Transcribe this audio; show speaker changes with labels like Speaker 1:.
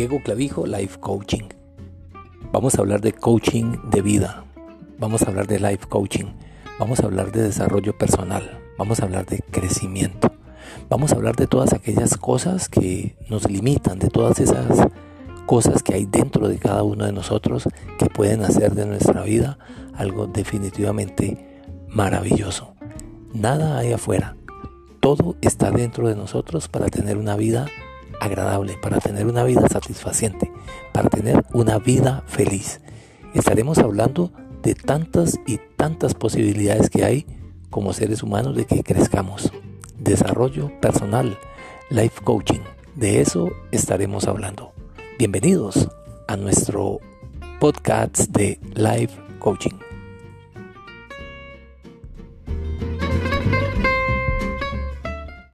Speaker 1: Diego Clavijo, Life Coaching. Vamos a hablar de coaching de vida, vamos a hablar de life coaching, vamos a hablar de desarrollo personal, vamos a hablar de crecimiento, vamos a hablar de todas aquellas cosas que nos limitan, de todas esas cosas que hay dentro de cada uno de nosotros que pueden hacer de nuestra vida algo definitivamente maravilloso. Nada hay afuera, todo está dentro de nosotros para tener una vida agradable, para tener una vida satisfaciente, para tener una vida feliz. Estaremos hablando de tantas y tantas posibilidades que hay como seres humanos de que crezcamos. Desarrollo personal, life coaching, de eso estaremos hablando. Bienvenidos a nuestro podcast de life coaching.